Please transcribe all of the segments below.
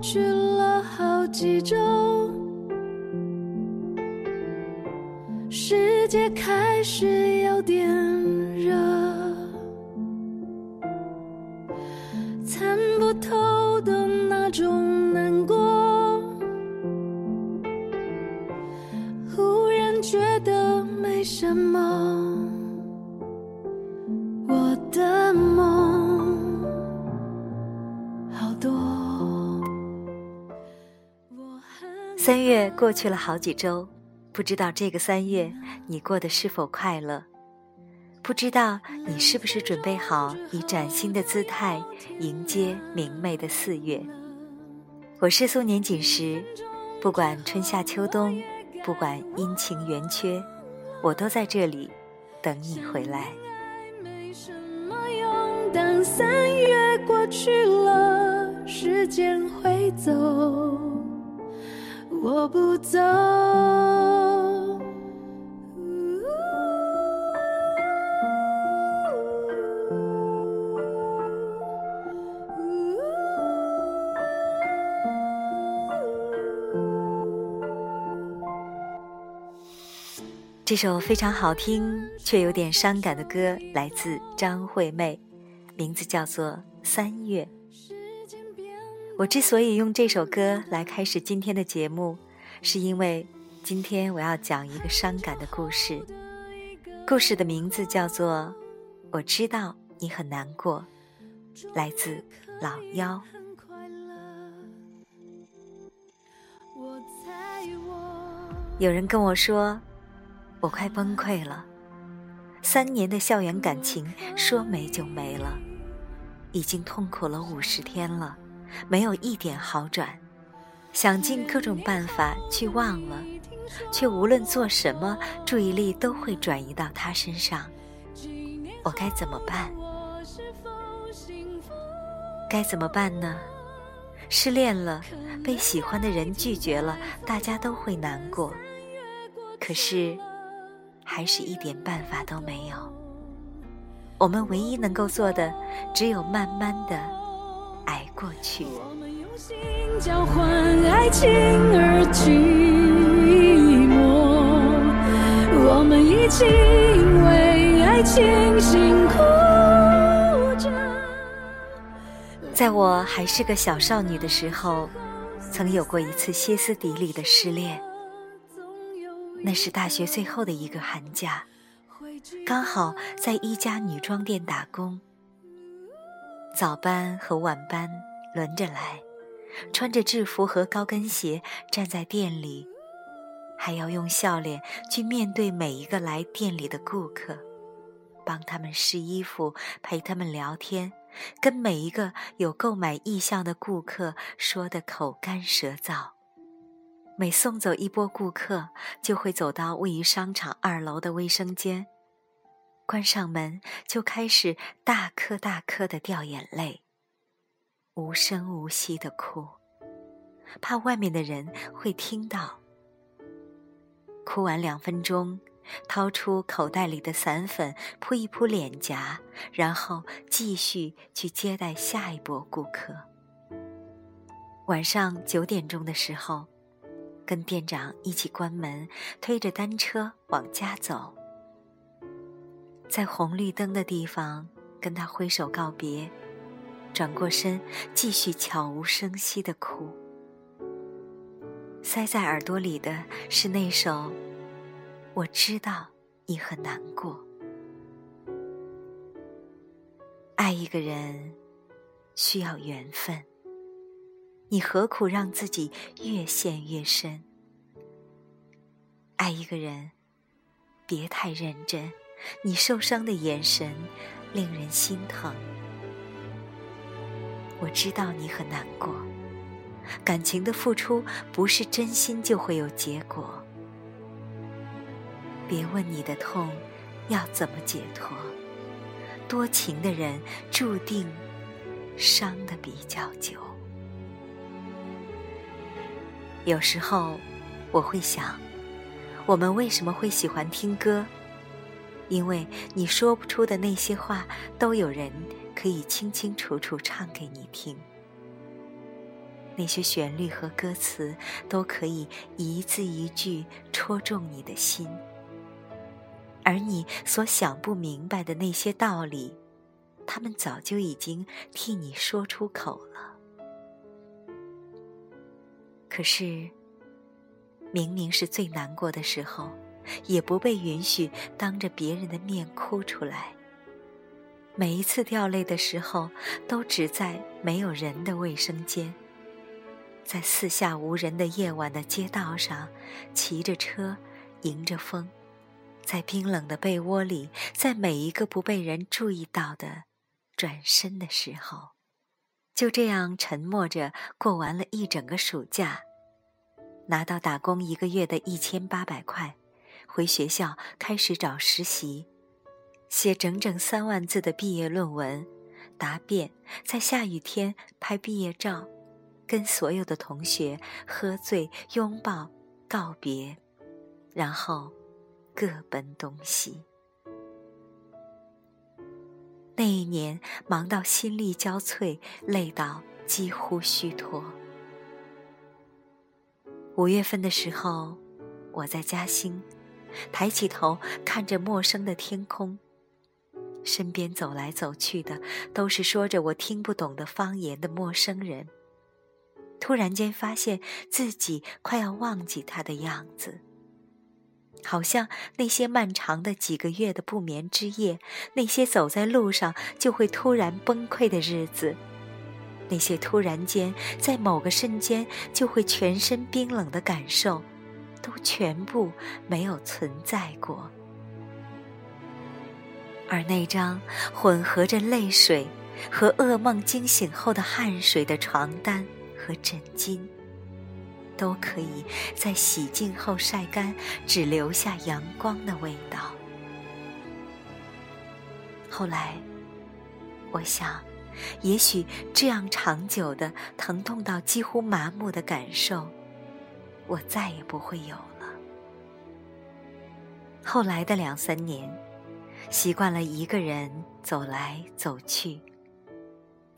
去了好几周，世界开始有点热，参不透的那种难过，忽然觉得没什么。三月过去了好几周，不知道这个三月你过得是否快乐？不知道你是不是准备好以崭新的姿态迎接明媚的四月？我是苏年锦时，不管春夏秋冬，不管阴晴圆缺，我都在这里等你回来。当三月过去了，时间会走，我不走。这首非常好听却有点伤感的歌来自张惠妹，名字叫做《三月》。我之所以用这首歌来开始今天的节目，是因为今天我要讲一个伤感的故事。故事的名字叫做《我知道你很难过》，来自老幺。有人跟我说。我快崩溃了，三年的校园感情说没就没了，已经痛苦了五十天了，没有一点好转，想尽各种办法去忘了，却无论做什么，注意力都会转移到他身上，我该怎么办？该怎么办呢？失恋了，被喜欢的人拒绝了，大家都会难过，可是。还是一点办法都没有。我们唯一能够做的，只有慢慢的挨过去。我们用心交换爱情而寂寞，我们一起因为爱情辛苦着。在我还是个小少女的时候，曾有过一次歇斯底里的失恋。那是大学最后的一个寒假，刚好在一家女装店打工。早班和晚班轮着来，穿着制服和高跟鞋站在店里，还要用笑脸去面对每一个来店里的顾客，帮他们试衣服，陪他们聊天，跟每一个有购买意向的顾客说的口干舌燥。每送走一波顾客，就会走到位于商场二楼的卫生间，关上门就开始大颗大颗的掉眼泪，无声无息的哭，怕外面的人会听到。哭完两分钟，掏出口袋里的散粉扑一扑脸颊，然后继续去接待下一波顾客。晚上九点钟的时候。跟店长一起关门，推着单车往家走，在红绿灯的地方跟他挥手告别，转过身继续悄无声息的哭。塞在耳朵里的是那首《我知道你很难过》。爱一个人需要缘分。你何苦让自己越陷越深？爱一个人，别太认真，你受伤的眼神令人心疼。我知道你很难过，感情的付出不是真心就会有结果。别问你的痛要怎么解脱，多情的人注定伤的比较久。有时候，我会想，我们为什么会喜欢听歌？因为你说不出的那些话，都有人可以清清楚楚唱给你听。那些旋律和歌词都可以一字一句戳中你的心，而你所想不明白的那些道理，他们早就已经替你说出口了。可是，明明是最难过的时候，也不被允许当着别人的面哭出来。每一次掉泪的时候，都只在没有人的卫生间，在四下无人的夜晚的街道上，骑着车，迎着风，在冰冷的被窝里，在每一个不被人注意到的转身的时候，就这样沉默着过完了一整个暑假，拿到打工一个月的一千八百块，回学校开始找实习。写整整三万字的毕业论文，答辩，在下雨天拍毕业照，跟所有的同学喝醉、拥抱、告别，然后各奔东西。那一年忙到心力交瘁，累到几乎虚脱。五月份的时候，我在嘉兴，抬起头看着陌生的天空。身边走来走去的都是说着我听不懂的方言的陌生人。突然间发现自己快要忘记他的样子，好像那些漫长的几个月的不眠之夜，那些走在路上就会突然崩溃的日子，那些突然间在某个瞬间就会全身冰冷的感受，全部没有存在过。而那张混合着泪水和噩梦惊醒后的汗水的床单和枕巾，都可以在洗净后晒干，只留下阳光的味道。后来，我想，也许这样长久的疼痛到几乎麻木的感受，我再也不会有了。后来的两三年。习惯了一个人走来走去，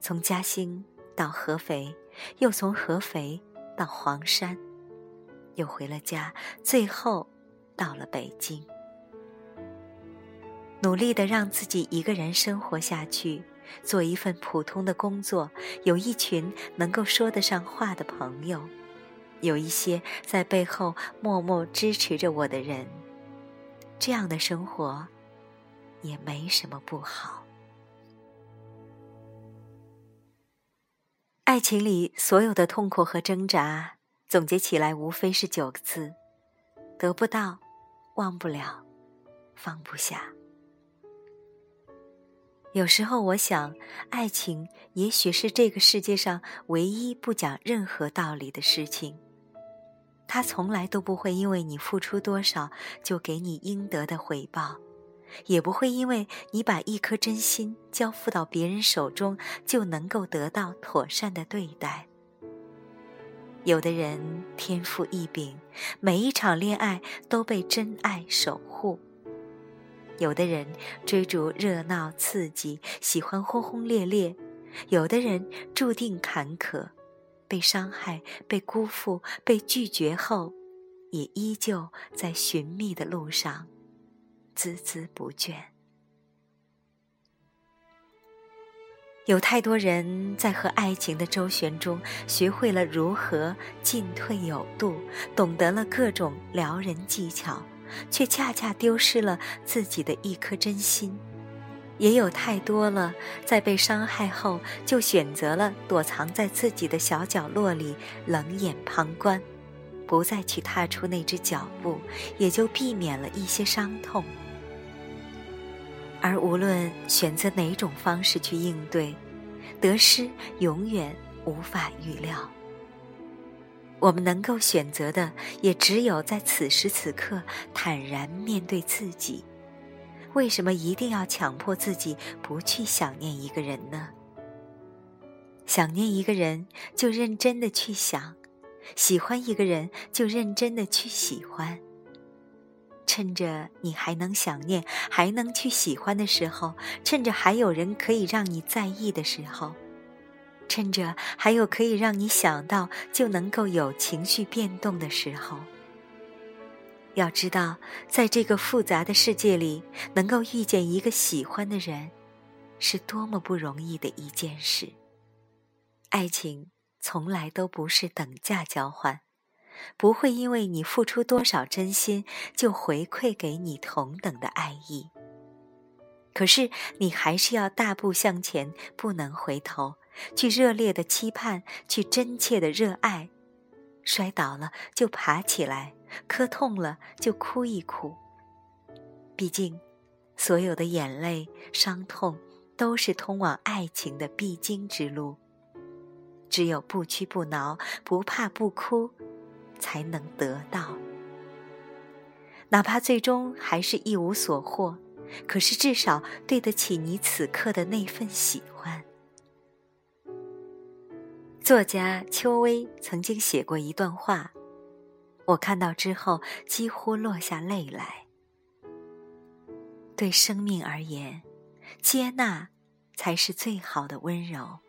从嘉兴到合肥，又从合肥到黄山，又回了家，最后到了北京。努力的让自己一个人生活下去，做一份普通的工作，有一群能够说得上话的朋友，有一些在背后默默支持着我的人，这样的生活。也没什么不好。爱情里所有的痛苦和挣扎，总结起来无非是九个字：得不到，忘不了，放不下。有时候我想，爱情也许是这个世界上唯一不讲任何道理的事情。他从来都不会因为你付出多少，就给你应得的回报。也不会因为你把一颗真心交付到别人手中，就能够得到妥善的对待。有的人天赋异禀，每一场恋爱都被真爱守护；有的人追逐热闹刺激，喜欢轰轰烈烈；有的人注定坎坷，被伤害、被辜负、被拒绝后，也依旧在寻觅的路上。孜孜不倦。有太多人在和爱情的周旋中，学会了如何进退有度，懂得了各种撩人技巧，却恰恰丢失了自己的一颗真心。也有太多了，在被伤害后，就选择了躲藏在自己的小角落里，冷眼旁观，不再去踏出那只脚步，也就避免了一些伤痛。而无论选择哪种方式去应对，得失永远无法预料。我们能够选择的，也只有在此时此刻坦然面对自己。为什么一定要强迫自己不去想念一个人呢？想念一个人，就认真的去想；喜欢一个人，就认真的去喜欢。趁着你还能想念、还能去喜欢的时候，趁着还有人可以让你在意的时候，趁着还有可以让你想到就能够有情绪变动的时候。要知道，在这个复杂的世界里，能够遇见一个喜欢的人，是多么不容易的一件事。爱情从来都不是等价交换，不会因为你付出多少真心，就回馈给你同等的爱意。可是，你还是要大步向前，不能回头，去热烈的期盼，去真切的热爱。摔倒了就爬起来。磕痛了就哭一哭。毕竟，所有的眼泪、伤痛，都是通往爱情的必经之路。只有不屈不挠、不怕不哭，才能得到。哪怕最终还是一无所获，可是至少对得起你此刻的那份喜欢。作家邱薇曾经写过一段话。我看到之后，几乎落下泪来。对生命而言，接纳才是最好的温柔。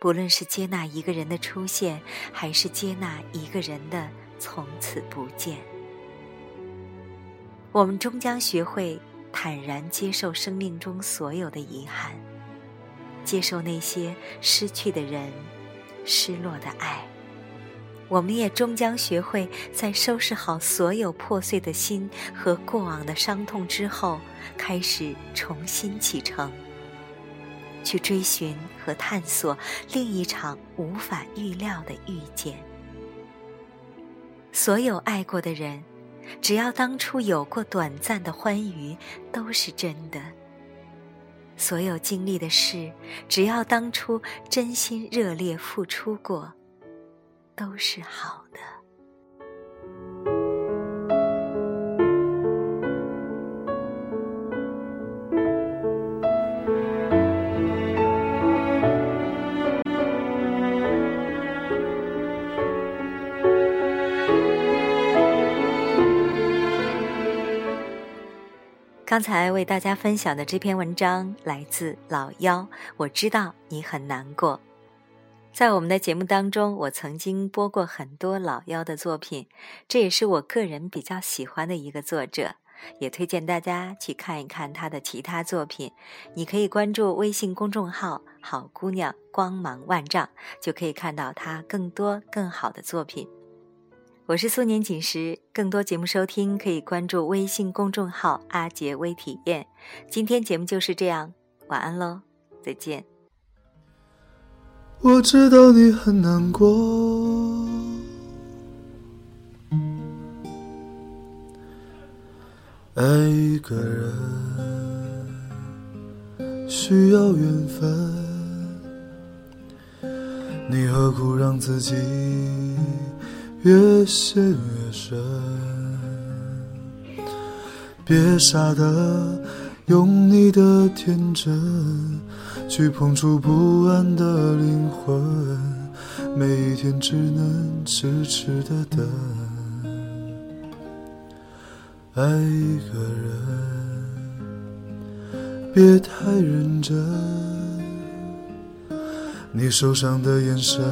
不论是接纳一个人的出现，还是接纳一个人的从此不见，我们终将学会坦然接受生命中所有的遗憾，接受那些失去的人、失落的爱。我们也终将学会，在收拾好所有破碎的心和过往的伤痛之后，开始重新启程，去追寻和探索另一场无法预料的遇见。所有爱过的人，只要当初有过短暂的欢愉，都是真的；所有经历的事，只要当初真心热烈付出过。都是好的。刚才为大家分享的这篇文章来自老幺，我知道你很难过。在我们的节目当中，我曾经播过很多老妖的作品，这也是我个人比较喜欢的一个作者，也推荐大家去看一看他的其他作品。你可以关注微信公众号“好姑娘光芒万丈”，就可以看到他更多更好的作品。我是苏年锦时，更多节目收听可以关注微信公众号“阿杰微体验”。今天节目就是这样，晚安喽，再见。我知道你很难过，爱一个人需要缘分，你何苦让自己越陷越深？别傻的用你的天真。去碰触不安的灵魂，每一天只能痴痴的等。爱一个人，别太认真。你受伤的眼神，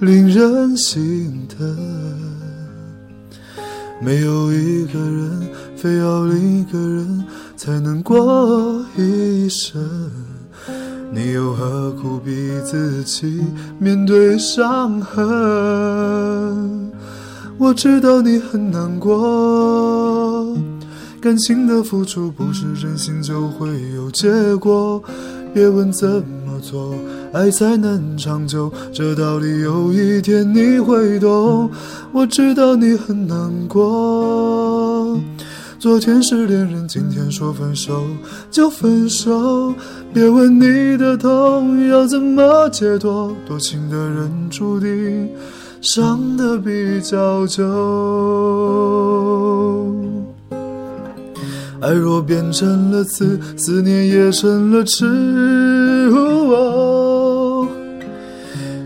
令人心疼。没有一个人，非要另一个人。才能过一生，你又何苦逼自己面对伤痕？我知道你很难过，感情的付出不是真心就会有结果。别问怎么做，爱才能长久，这道理有一天你会懂。我知道你很难过。昨天是恋人，今天说分手就分手。别问你的痛要怎么解脱，多情的人注定伤得比较久。爱若变成了刺，思念也成了痴。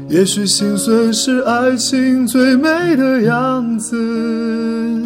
也许心碎是爱情最美的样子。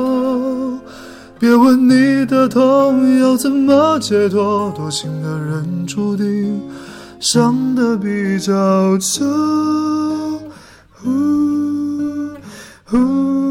别问你的痛要怎么解脱，多情的人注定伤得比较久。呜呜